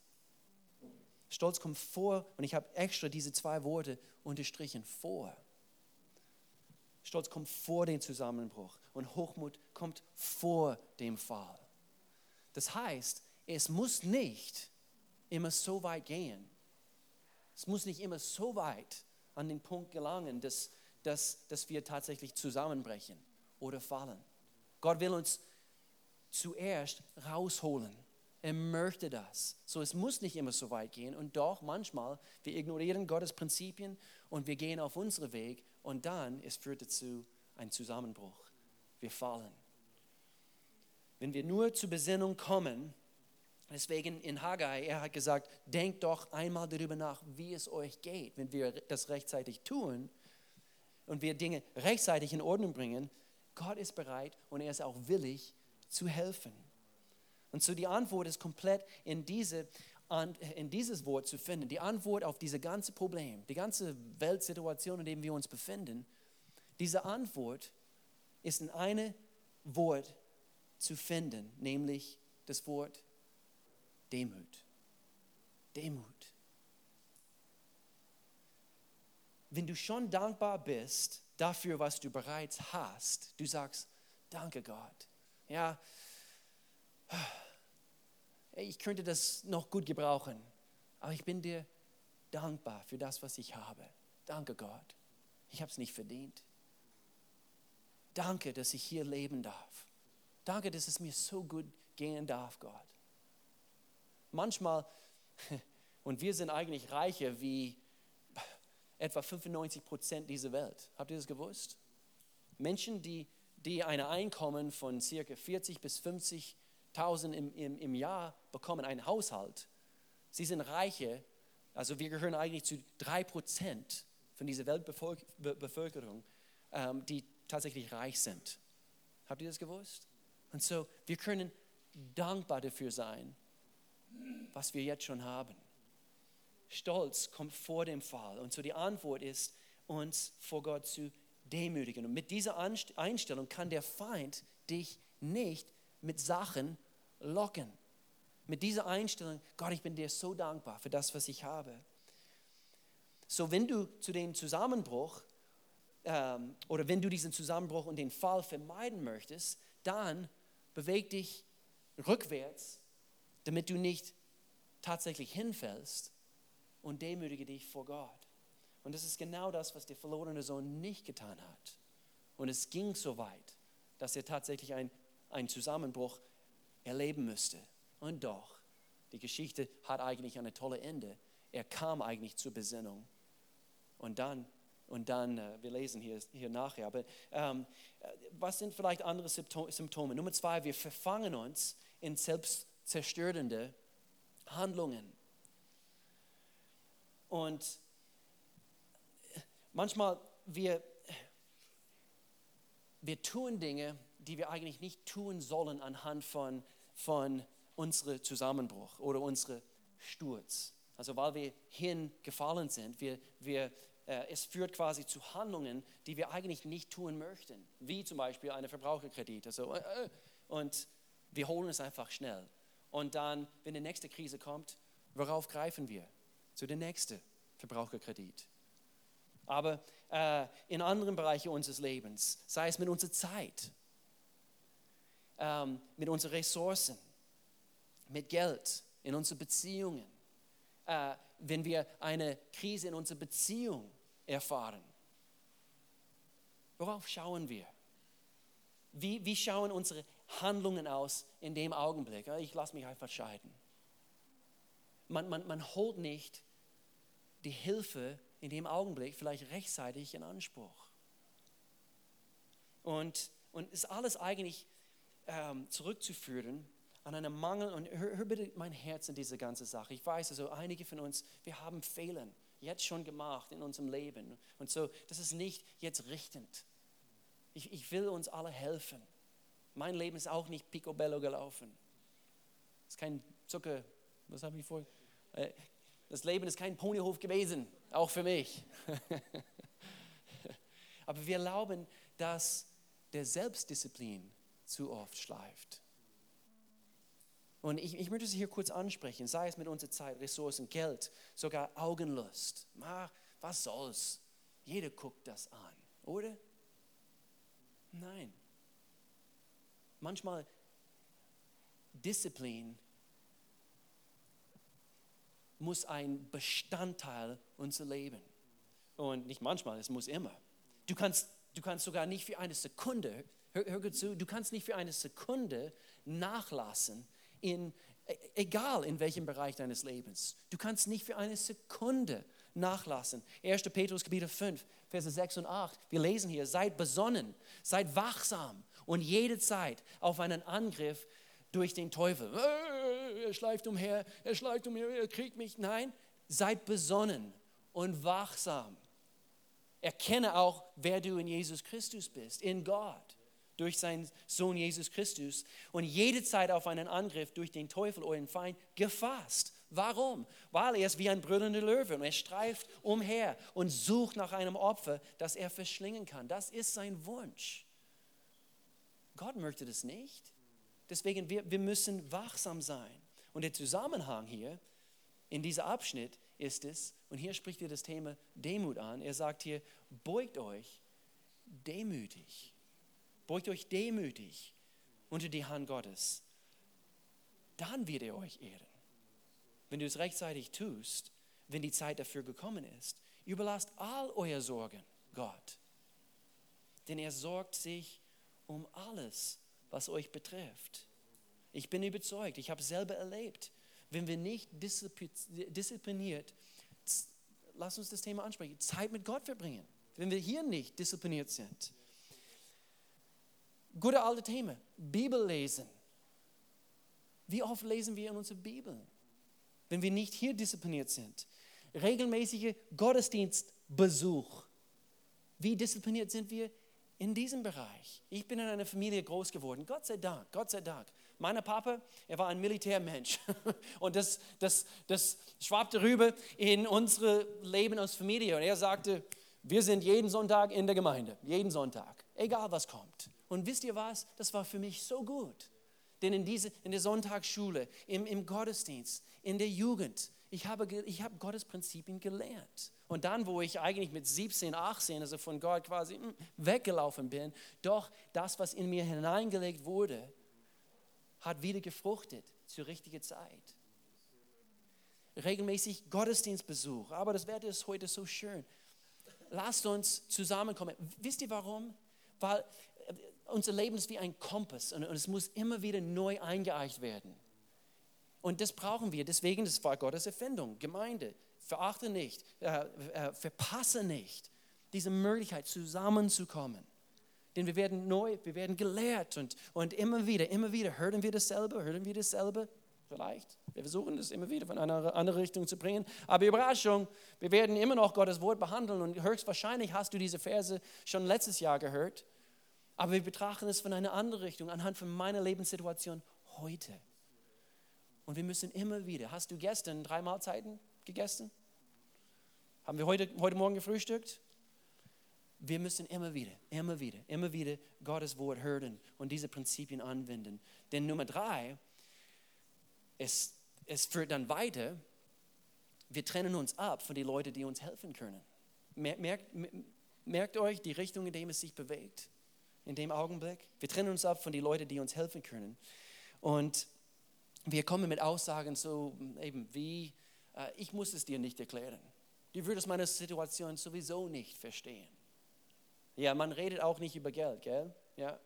S1: Stolz kommt vor, und ich habe extra diese zwei Worte unterstrichen, vor. Stolz kommt vor dem Zusammenbruch und Hochmut kommt vor dem Fall. Das heißt, es muss nicht immer so weit gehen. Es muss nicht immer so weit an den Punkt gelangen, dass, dass, dass wir tatsächlich zusammenbrechen oder fallen. Gott will uns zuerst rausholen. Er möchte das. So, es muss nicht immer so weit gehen. Und doch manchmal, wir ignorieren Gottes Prinzipien und wir gehen auf unseren Weg und dann, es führt dazu ein Zusammenbruch. Wir fallen. Wenn wir nur zur Besinnung kommen, deswegen in Haggai, er hat gesagt, denkt doch einmal darüber nach, wie es euch geht. Wenn wir das rechtzeitig tun und wir Dinge rechtzeitig in Ordnung bringen, Gott ist bereit und er ist auch willig zu helfen. Und so die Antwort ist komplett in, diese, in dieses Wort zu finden. Die Antwort auf dieses ganze Problem, die ganze Weltsituation, in der wir uns befinden, diese Antwort ist in einem Wort zu finden, nämlich das Wort Demut. Demut. Wenn du schon dankbar bist dafür, was du bereits hast, du sagst, danke Gott. Ja, ich könnte das noch gut gebrauchen, aber ich bin dir dankbar für das, was ich habe. Danke Gott. Ich habe es nicht verdient. Danke, dass ich hier leben darf. Danke, dass es mir so gut gehen darf, Gott. Manchmal, und wir sind eigentlich reicher wie etwa 95 Prozent dieser Welt. Habt ihr das gewusst? Menschen, die, die ein Einkommen von circa 40 bis 50.000 im, im, im Jahr bekommen, ein Haushalt, sie sind reicher, also wir gehören eigentlich zu 3 Prozent von dieser Weltbevölkerung, ähm, die tatsächlich reich sind. Habt ihr das gewusst? Und so, wir können dankbar dafür sein, was wir jetzt schon haben. Stolz kommt vor dem Fall. Und so die Antwort ist, uns vor Gott zu demütigen. Und mit dieser Einstellung kann der Feind dich nicht mit Sachen locken. Mit dieser Einstellung, Gott, ich bin dir so dankbar für das, was ich habe. So, wenn du zu dem Zusammenbruch ähm, oder wenn du diesen Zusammenbruch und den Fall vermeiden möchtest, dann beweg dich rückwärts, damit du nicht tatsächlich hinfällst und demütige dich vor Gott. Und das ist genau das, was der verlorene Sohn nicht getan hat. Und es ging so weit, dass er tatsächlich ein, einen Zusammenbruch erleben müsste. Und doch, die Geschichte hat eigentlich ein tolles Ende. Er kam eigentlich zur Besinnung. Und dann, und dann äh, wir lesen hier, hier nachher, aber ähm, äh, was sind vielleicht andere Symptome? Nummer zwei, wir verfangen uns in selbstzerstörende Handlungen. Und manchmal, wir, wir tun Dinge, die wir eigentlich nicht tun sollen anhand von, von unserem Zusammenbruch oder unserem Sturz. Also weil wir hingefallen sind, wir, wir, äh, es führt quasi zu Handlungen, die wir eigentlich nicht tun möchten, wie zum Beispiel eine Verbraucherkredit. Also, äh, äh und wir holen es einfach schnell. Und dann, wenn die nächste Krise kommt, worauf greifen wir? Zu der nächsten Verbraucherkredit. Aber äh, in anderen Bereichen unseres Lebens, sei es mit unserer Zeit, ähm, mit unseren Ressourcen, mit Geld, in unseren Beziehungen, äh, wenn wir eine Krise in unserer Beziehung erfahren. Worauf schauen wir? Wie, wie schauen unsere Handlungen aus in dem Augenblick? Ich lasse mich einfach scheiden. Man, man, man holt nicht die Hilfe in dem Augenblick vielleicht rechtzeitig in Anspruch. Und, und ist alles eigentlich ähm, zurückzuführen an einen Mangel. Und hör, hör, bitte mein Herz in diese ganze Sache. Ich weiß, also einige von uns, wir haben Fehler jetzt schon gemacht in unserem Leben. Und so, das ist nicht jetzt richtend. Ich, ich will uns alle helfen. Mein Leben ist auch nicht picobello gelaufen. Es ist kein Zucker, was habe ich vor? Äh, das Leben ist kein Ponyhof gewesen, auch für mich. Aber wir glauben, dass der Selbstdisziplin zu oft schleift. Und ich, ich möchte es hier kurz ansprechen, sei es mit unserer Zeit, Ressourcen, Geld, sogar Augenlust. Ach, was soll's? Jeder guckt das an, oder? Nein. Manchmal Disziplin muss ein Bestandteil unseres Lebens. Und nicht manchmal, es muss immer. Du kannst, du kannst sogar nicht für eine Sekunde, hör, hör zu, du kannst nicht für eine Sekunde nachlassen, in, e, egal in welchem Bereich deines Lebens. Du kannst nicht für eine Sekunde nachlassen. 1. Petrus Kapitel 5, Verse 6 und 8. Wir lesen hier, seid besonnen, seid wachsam und jede Zeit auf einen Angriff durch den Teufel. Äh, er schleift umher, er schleift umher, er kriegt mich. Nein, seid besonnen und wachsam. Erkenne auch, wer du in Jesus Christus bist, in Gott, durch seinen Sohn Jesus Christus und jede Zeit auf einen Angriff durch den Teufel, euren Feind, gefasst. Warum? Weil er ist wie ein brüllender Löwe und er streift umher und sucht nach einem Opfer, das er verschlingen kann. Das ist sein Wunsch. Gott möchte das nicht. Deswegen, wir, wir müssen wachsam sein. Und der Zusammenhang hier in diesem Abschnitt ist es, und hier spricht er das Thema Demut an. Er sagt hier, beugt euch demütig. Beugt euch demütig unter die Hand Gottes. Dann wird er euch ehren. Wenn du es rechtzeitig tust, wenn die Zeit dafür gekommen ist, überlasst all eure Sorgen Gott. Denn er sorgt sich um alles, was euch betrifft. Ich bin überzeugt, ich habe es selber erlebt. Wenn wir nicht diszipliniert, lass uns das Thema ansprechen, Zeit mit Gott verbringen. Wenn wir hier nicht diszipliniert sind. Gute alte Thema, Bibel lesen. Wie oft lesen wir in unserer Bibel? Wenn wir nicht hier diszipliniert sind. Regelmäßige Gottesdienstbesuch. Wie diszipliniert sind wir in diesem Bereich. Ich bin in einer Familie groß geworden, Gott sei Dank, Gott sei Dank. Mein Papa, er war ein Militärmensch und das, das, das schwappte rüber in unsere Leben als Familie und er sagte, wir sind jeden Sonntag in der Gemeinde, jeden Sonntag, egal was kommt. Und wisst ihr was, das war für mich so gut. Denn in, diese, in der Sonntagsschule, im, im Gottesdienst, in der Jugend, ich habe, ich habe Gottes Prinzipien gelernt. Und dann, wo ich eigentlich mit 17, 18, also von Gott quasi hm, weggelaufen bin, doch das, was in mir hineingelegt wurde, hat wieder gefruchtet zur richtigen Zeit. Regelmäßig Gottesdienstbesuch, aber das Wetter ist heute so schön. Lasst uns zusammenkommen. Wisst ihr warum? Weil unser Leben ist wie ein Kompass und es muss immer wieder neu eingeeicht werden. Und das brauchen wir. Deswegen, das war Gottes Erfindung. Gemeinde, verachte nicht, äh, äh, verpasse nicht diese Möglichkeit, zusammenzukommen. Denn wir werden neu, wir werden gelehrt und, und immer wieder, immer wieder hören wir dasselbe, hören wir dasselbe. Vielleicht. Wir versuchen das immer wieder von einer anderen Richtung zu bringen. Aber Überraschung, wir werden immer noch Gottes Wort behandeln und höchstwahrscheinlich hast du diese Verse schon letztes Jahr gehört. Aber wir betrachten es von einer anderen Richtung, anhand von meiner Lebenssituation heute. Und wir müssen immer wieder, hast du gestern drei Mahlzeiten gegessen? Haben wir heute, heute Morgen gefrühstückt? Wir müssen immer wieder, immer wieder, immer wieder Gottes Wort hören und diese Prinzipien anwenden. Denn Nummer drei, es, es führt dann weiter, wir trennen uns ab von den Leuten, die uns helfen können. Merkt, merkt euch die Richtung, in der es sich bewegt, in dem Augenblick. Wir trennen uns ab von den Leuten, die uns helfen können. Und wir kommen mit Aussagen so eben wie, äh, ich muss es dir nicht erklären. Du würdest meine Situation sowieso nicht verstehen. Ja, man redet auch nicht über Geld, gell? Ja.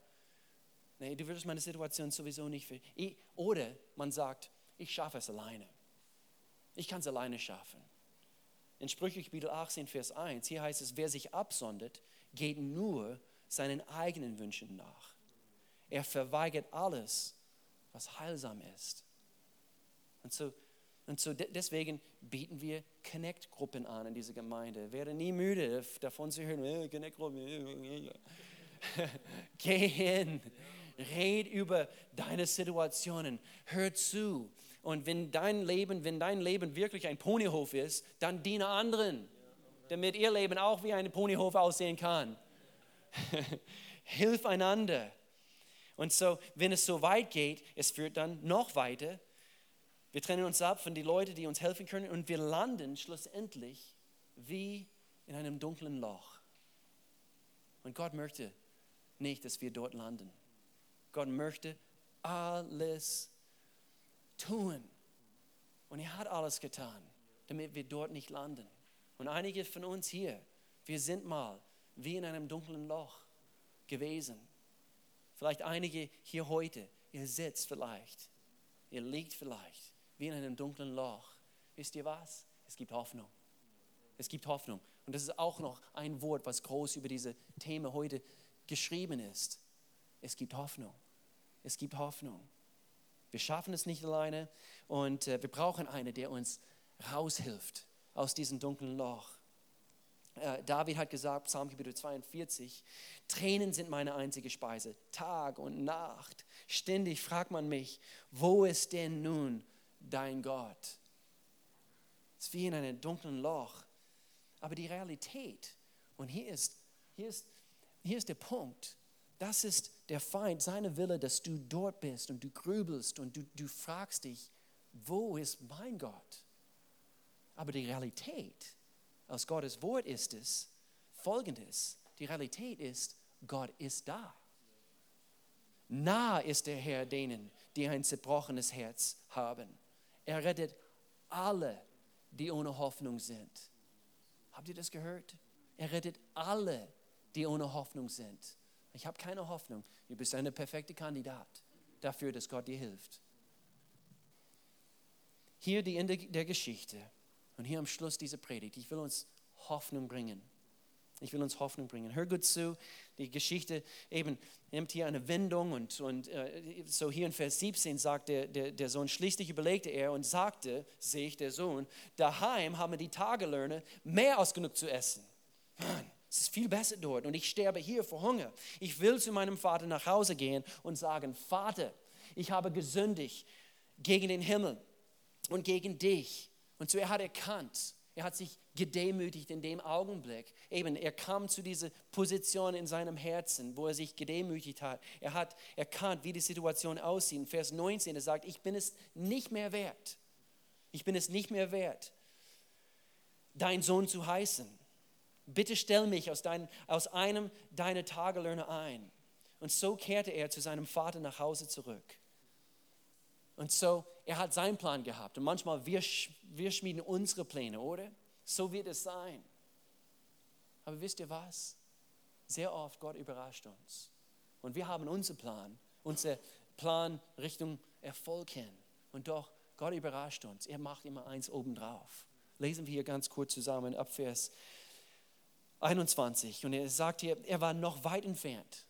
S1: Nee, du würdest meine Situation sowieso nicht verstehen. Oder man sagt, ich schaffe es alleine. Ich kann es alleine schaffen. In Sprüche Kapitel 18, Vers 1, hier heißt es, wer sich absondert, geht nur seinen eigenen Wünschen nach. Er verweigert alles, was heilsam ist. Und so, und so deswegen bieten wir Connect-Gruppen an in dieser Gemeinde. Werde nie müde davon zu hören, Connect-Gruppen. Geh hin, red über deine Situationen, hör zu. Und wenn dein Leben, wenn dein Leben wirklich ein Ponyhof ist, dann diene anderen, damit ihr Leben auch wie ein Ponyhof aussehen kann. Hilf einander. Und so, wenn es so weit geht, es führt dann noch weiter wir trennen uns ab von den Leuten, die uns helfen können und wir landen schlussendlich wie in einem dunklen Loch. Und Gott möchte nicht, dass wir dort landen. Gott möchte alles tun. Und er hat alles getan, damit wir dort nicht landen. Und einige von uns hier, wir sind mal wie in einem dunklen Loch gewesen. Vielleicht einige hier heute, ihr sitzt vielleicht, ihr liegt vielleicht wie in einem dunklen Loch. Wisst ihr was? Es gibt Hoffnung. Es gibt Hoffnung. Und das ist auch noch ein Wort, was groß über diese Themen heute geschrieben ist. Es gibt Hoffnung. Es gibt Hoffnung. Wir schaffen es nicht alleine und äh, wir brauchen einen, der uns raushilft aus diesem dunklen Loch. Äh, David hat gesagt, Psalm Kapitel 42, Tränen sind meine einzige Speise, Tag und Nacht. Ständig fragt man mich, wo ist denn nun dein Gott. Es ist wie in einem dunklen Loch. Aber die Realität, und hier ist, hier ist, hier ist der Punkt, das ist der Feind, seine Wille, dass du dort bist und du grübelst und du, du fragst dich, wo ist mein Gott? Aber die Realität aus Gottes Wort ist es folgendes. Die Realität ist, Gott ist da. Nah ist der Herr denen, die ein zerbrochenes Herz haben. Er rettet alle, die ohne Hoffnung sind. Habt ihr das gehört? Er rettet alle, die ohne Hoffnung sind. Ich habe keine Hoffnung. Du bist eine perfekte Kandidat dafür, dass Gott dir hilft. Hier die Ende der Geschichte und hier am Schluss dieser Predigt. Ich will uns Hoffnung bringen. Ich will uns Hoffnung bringen. Hör gut zu, die Geschichte eben nimmt hier eine Wendung und, und äh, so hier in Vers 17 sagt der, der, der Sohn, schließlich überlegte er und sagte sich der Sohn, daheim haben die Tagelöhne mehr als genug zu essen. Mann, es ist viel besser dort und ich sterbe hier vor Hunger. Ich will zu meinem Vater nach Hause gehen und sagen, Vater, ich habe gesündigt gegen den Himmel und gegen dich. Und so er hat erkannt, er hat sich gedemütigt in dem Augenblick. Eben, er kam zu dieser Position in seinem Herzen, wo er sich gedemütigt hat. Er hat erkannt, wie die Situation aussieht. In Vers 19, er sagt, ich bin es nicht mehr wert. Ich bin es nicht mehr wert, dein Sohn zu heißen. Bitte stell mich aus, dein, aus einem deiner Tagelöhne ein. Und so kehrte er zu seinem Vater nach Hause zurück. Und so, er hat seinen Plan gehabt. Und manchmal, wir, wir schmieden unsere Pläne, oder? So wird es sein. Aber wisst ihr was? Sehr oft, Gott überrascht uns. Und wir haben unseren Plan, unseren Plan Richtung Erfolg hin. Und doch, Gott überrascht uns. Er macht immer eins obendrauf. Lesen wir hier ganz kurz zusammen ab Vers 21. Und er sagt hier, er war noch weit entfernt.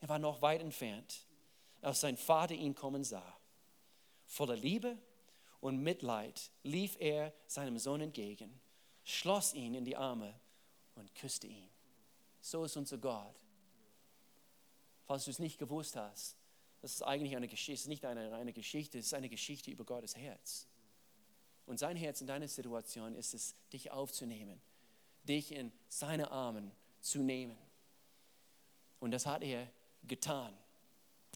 S1: Er war noch weit entfernt als sein Vater ihn kommen sah. Voller Liebe und Mitleid lief er seinem Sohn entgegen, schloss ihn in die Arme und küsste ihn. So ist unser Gott. Falls du es nicht gewusst hast, das ist eigentlich eine Geschichte, nicht eine reine Geschichte, es ist eine Geschichte über Gottes Herz. Und sein Herz in deiner Situation ist es, dich aufzunehmen, dich in seine Armen zu nehmen. Und das hat er getan.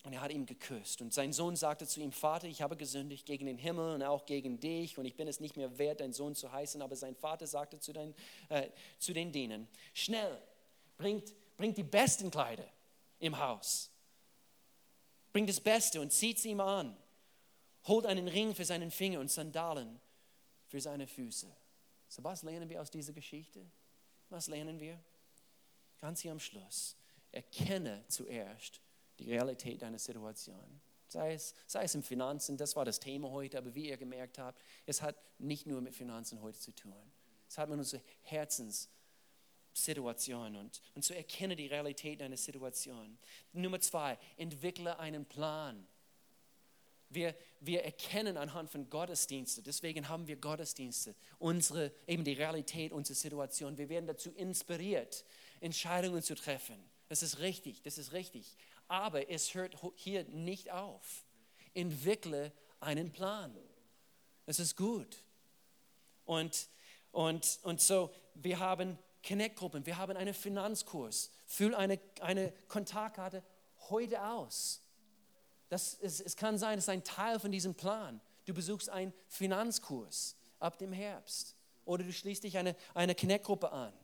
S1: Und er hat ihn geküsst. Und sein Sohn sagte zu ihm, Vater, ich habe gesündigt gegen den Himmel und auch gegen dich und ich bin es nicht mehr wert, dein Sohn zu heißen. Aber sein Vater sagte zu den, äh, zu den Dienern, schnell, bringt, bringt die besten Kleider im Haus. Bringt das Beste und zieht sie ihm an. Holt einen Ring für seinen Finger und Sandalen für seine Füße. So was lernen wir aus dieser Geschichte? Was lernen wir? Ganz hier am Schluss. Erkenne zuerst, die Realität deiner Situation. Sei es, sei es im Finanzen, das war das Thema heute, aber wie ihr gemerkt habt, es hat nicht nur mit Finanzen heute zu tun. Es hat mit unserer Herzenssituation und, und so erkenne die Realität deiner Situation. Nummer zwei, entwickle einen Plan. Wir, wir erkennen anhand von Gottesdiensten, deswegen haben wir Gottesdienste, unsere, eben die Realität unserer Situation. Wir werden dazu inspiriert, Entscheidungen zu treffen. Das ist richtig, das ist richtig. Aber es hört hier nicht auf. Entwickle einen Plan. Es ist gut. Und, und, und so, wir haben Connect-Gruppen, wir haben einen Finanzkurs. Füll eine, eine Kontaktkarte heute aus. Das ist, es kann sein, es ist ein Teil von diesem Plan. Du besuchst einen Finanzkurs ab dem Herbst. Oder du schließt dich eine, eine Connect-Gruppe an.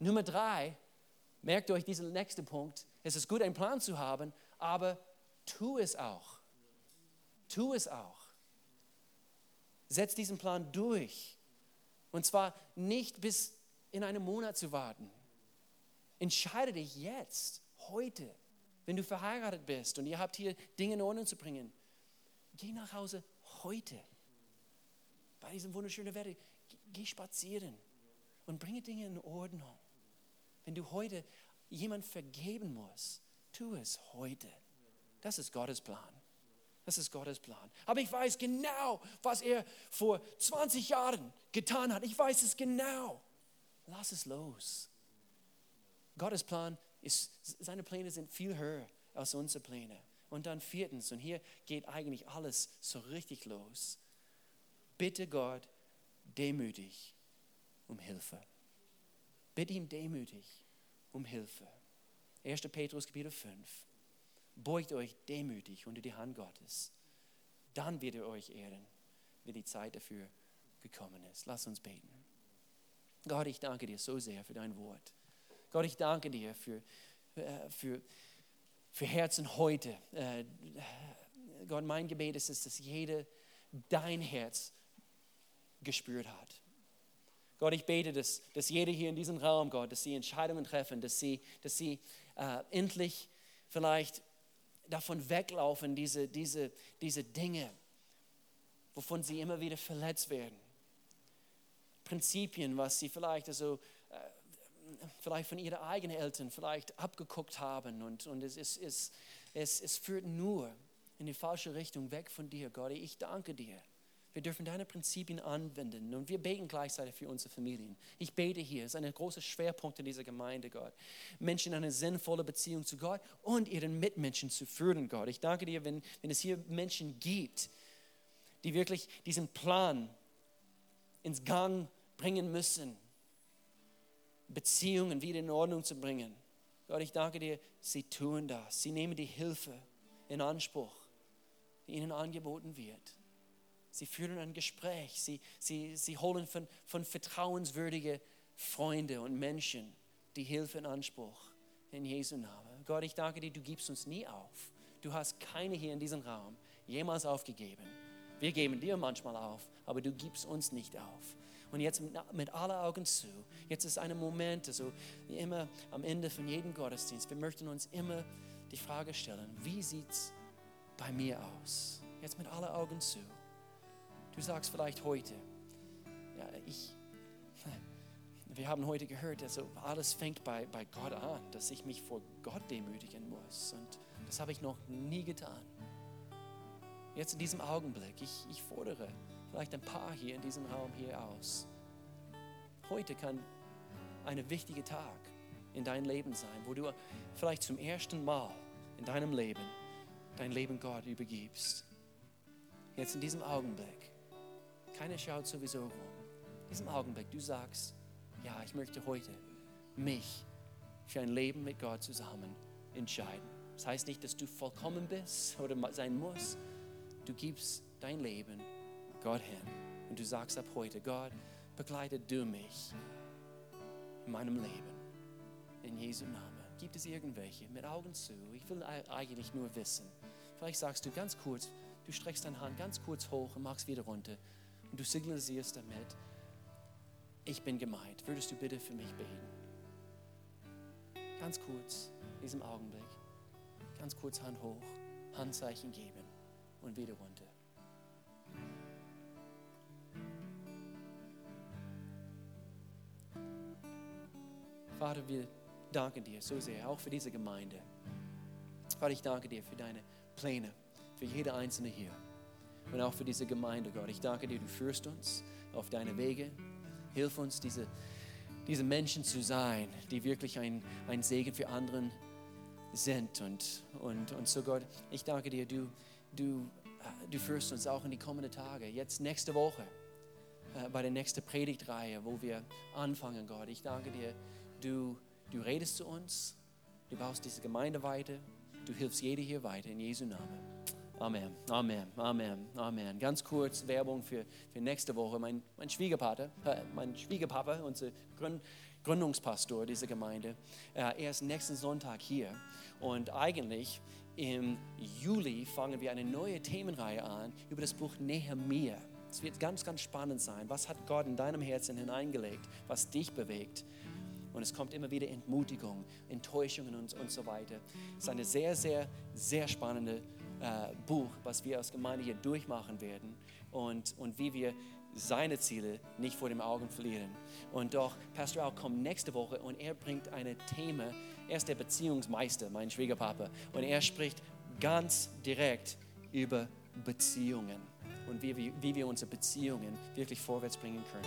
S1: Nummer drei, merkt euch diesen nächsten Punkt, es ist gut, einen Plan zu haben, aber tu es auch. Tu es auch. Setz diesen Plan durch. Und zwar nicht bis in einem Monat zu warten. Entscheide dich jetzt, heute, wenn du verheiratet bist und ihr habt hier Dinge in Ordnung zu bringen. Geh nach Hause heute. Bei diesem wunderschönen Wetter. Geh spazieren und bringe Dinge in Ordnung. Wenn du heute jemand vergeben muss, tu es heute. Das ist Gottes Plan. Das ist Gottes Plan. Aber ich weiß genau, was er vor 20 Jahren getan hat. Ich weiß es genau. Lass es los. Gottes Plan ist, seine Pläne sind viel höher als unsere Pläne. Und dann viertens, und hier geht eigentlich alles so richtig los. Bitte Gott demütig um Hilfe. Bitte ihm demütig um Hilfe. 1. Petrus Kapitel 5. Beugt euch demütig unter die Hand Gottes. Dann wird er euch ehren, wenn die Zeit dafür gekommen ist. Lass uns beten. Gott, ich danke dir so sehr für dein Wort. Gott, ich danke dir für, äh, für, für Herzen heute. Äh, Gott, mein Gebet ist, dass jeder dein Herz gespürt hat. Gott, ich bete, dass, dass jeder hier in diesem Raum, Gott, dass sie Entscheidungen treffen, dass sie, dass sie äh, endlich vielleicht davon weglaufen, diese, diese, diese Dinge, wovon sie immer wieder verletzt werden. Prinzipien, was sie vielleicht also, äh, vielleicht von ihren eigenen Eltern vielleicht abgeguckt haben und, und es, es, es, es, es führt nur in die falsche Richtung weg von dir, Gott. Ich danke dir wir dürfen deine Prinzipien anwenden und wir beten gleichzeitig für unsere Familien. Ich bete hier, es ist ein großer Schwerpunkt in dieser Gemeinde, Gott. Menschen in eine sinnvolle Beziehung zu Gott und ihren Mitmenschen zu führen, Gott. Ich danke dir, wenn, wenn es hier Menschen gibt, die wirklich diesen Plan ins Gang bringen müssen, Beziehungen wieder in Ordnung zu bringen. Gott, ich danke dir, sie tun das. Sie nehmen die Hilfe in Anspruch, die ihnen angeboten wird. Sie führen ein Gespräch. Sie, sie, sie holen von, von vertrauenswürdigen Freunden und Menschen die Hilfe in Anspruch. In Jesu Namen. Gott, ich danke dir, du gibst uns nie auf. Du hast keine hier in diesem Raum jemals aufgegeben. Wir geben dir manchmal auf, aber du gibst uns nicht auf. Und jetzt mit, mit aller Augen zu. Jetzt ist ein Moment, also immer am Ende von jedem Gottesdienst. Wir möchten uns immer die Frage stellen, wie sieht es bei mir aus? Jetzt mit aller Augen zu. Du sagst vielleicht heute, ja, ich, wir haben heute gehört, also alles fängt bei, bei Gott an, dass ich mich vor Gott demütigen muss. Und das habe ich noch nie getan. Jetzt in diesem Augenblick, ich, ich fordere vielleicht ein paar hier in diesem Raum hier aus. Heute kann ein wichtiger Tag in dein Leben sein, wo du vielleicht zum ersten Mal in deinem Leben dein Leben Gott übergibst. Jetzt in diesem Augenblick, keiner schaut sowieso rum. In diesem Augenblick, du sagst, ja, ich möchte heute mich für ein Leben mit Gott zusammen entscheiden. Das heißt nicht, dass du vollkommen bist oder sein musst. Du gibst dein Leben Gott hin und du sagst ab heute, Gott, begleite du mich in meinem Leben. In Jesu Namen. Gibt es irgendwelche mit Augen zu? Ich will eigentlich nur wissen. Vielleicht sagst du ganz kurz, du streckst deine Hand ganz kurz hoch und machst wieder runter und du signalisierst damit, ich bin gemeint. Würdest du bitte für mich beten? Ganz kurz, in diesem Augenblick. Ganz kurz Hand hoch, Handzeichen geben und wieder runter. Vater, wir danken dir so sehr, auch für diese Gemeinde. Vater, ich danke dir für deine Pläne, für jede einzelne hier. Und auch für diese Gemeinde, Gott. Ich danke dir, du führst uns auf deine Wege. Hilf uns, diese, diese Menschen zu sein, die wirklich ein, ein Segen für anderen sind. Und, und, und so, Gott, ich danke dir, du, du, du führst uns auch in die kommenden Tage. Jetzt nächste Woche, äh, bei der nächsten Predigtreihe, wo wir anfangen, Gott. Ich danke dir, du, du redest zu uns, du baust diese Gemeinde weiter, du hilfst jeder hier weiter in Jesu Namen. Amen, Amen, Amen, Amen. Ganz kurz Werbung für, für nächste Woche. Mein, mein Schwiegervater, äh, mein Schwiegerpapa, unser Gründ, Gründungspastor dieser Gemeinde, äh, er ist nächsten Sonntag hier. Und eigentlich im Juli fangen wir eine neue Themenreihe an über das Buch Nehemiah. Es wird ganz, ganz spannend sein. Was hat Gott in deinem Herzen hineingelegt, was dich bewegt? Und es kommt immer wieder Entmutigung, Enttäuschungen und, und so weiter. Es ist eine sehr, sehr, sehr spannende äh, Buch, was wir als Gemeinde hier durchmachen werden und, und wie wir seine Ziele nicht vor den Augen verlieren. Und doch, Pastor Al kommt nächste Woche und er bringt ein Thema. Er ist der Beziehungsmeister, mein Schwiegerpapa. Und er spricht ganz direkt über Beziehungen und wie, wie, wie wir unsere Beziehungen wirklich vorwärts bringen können.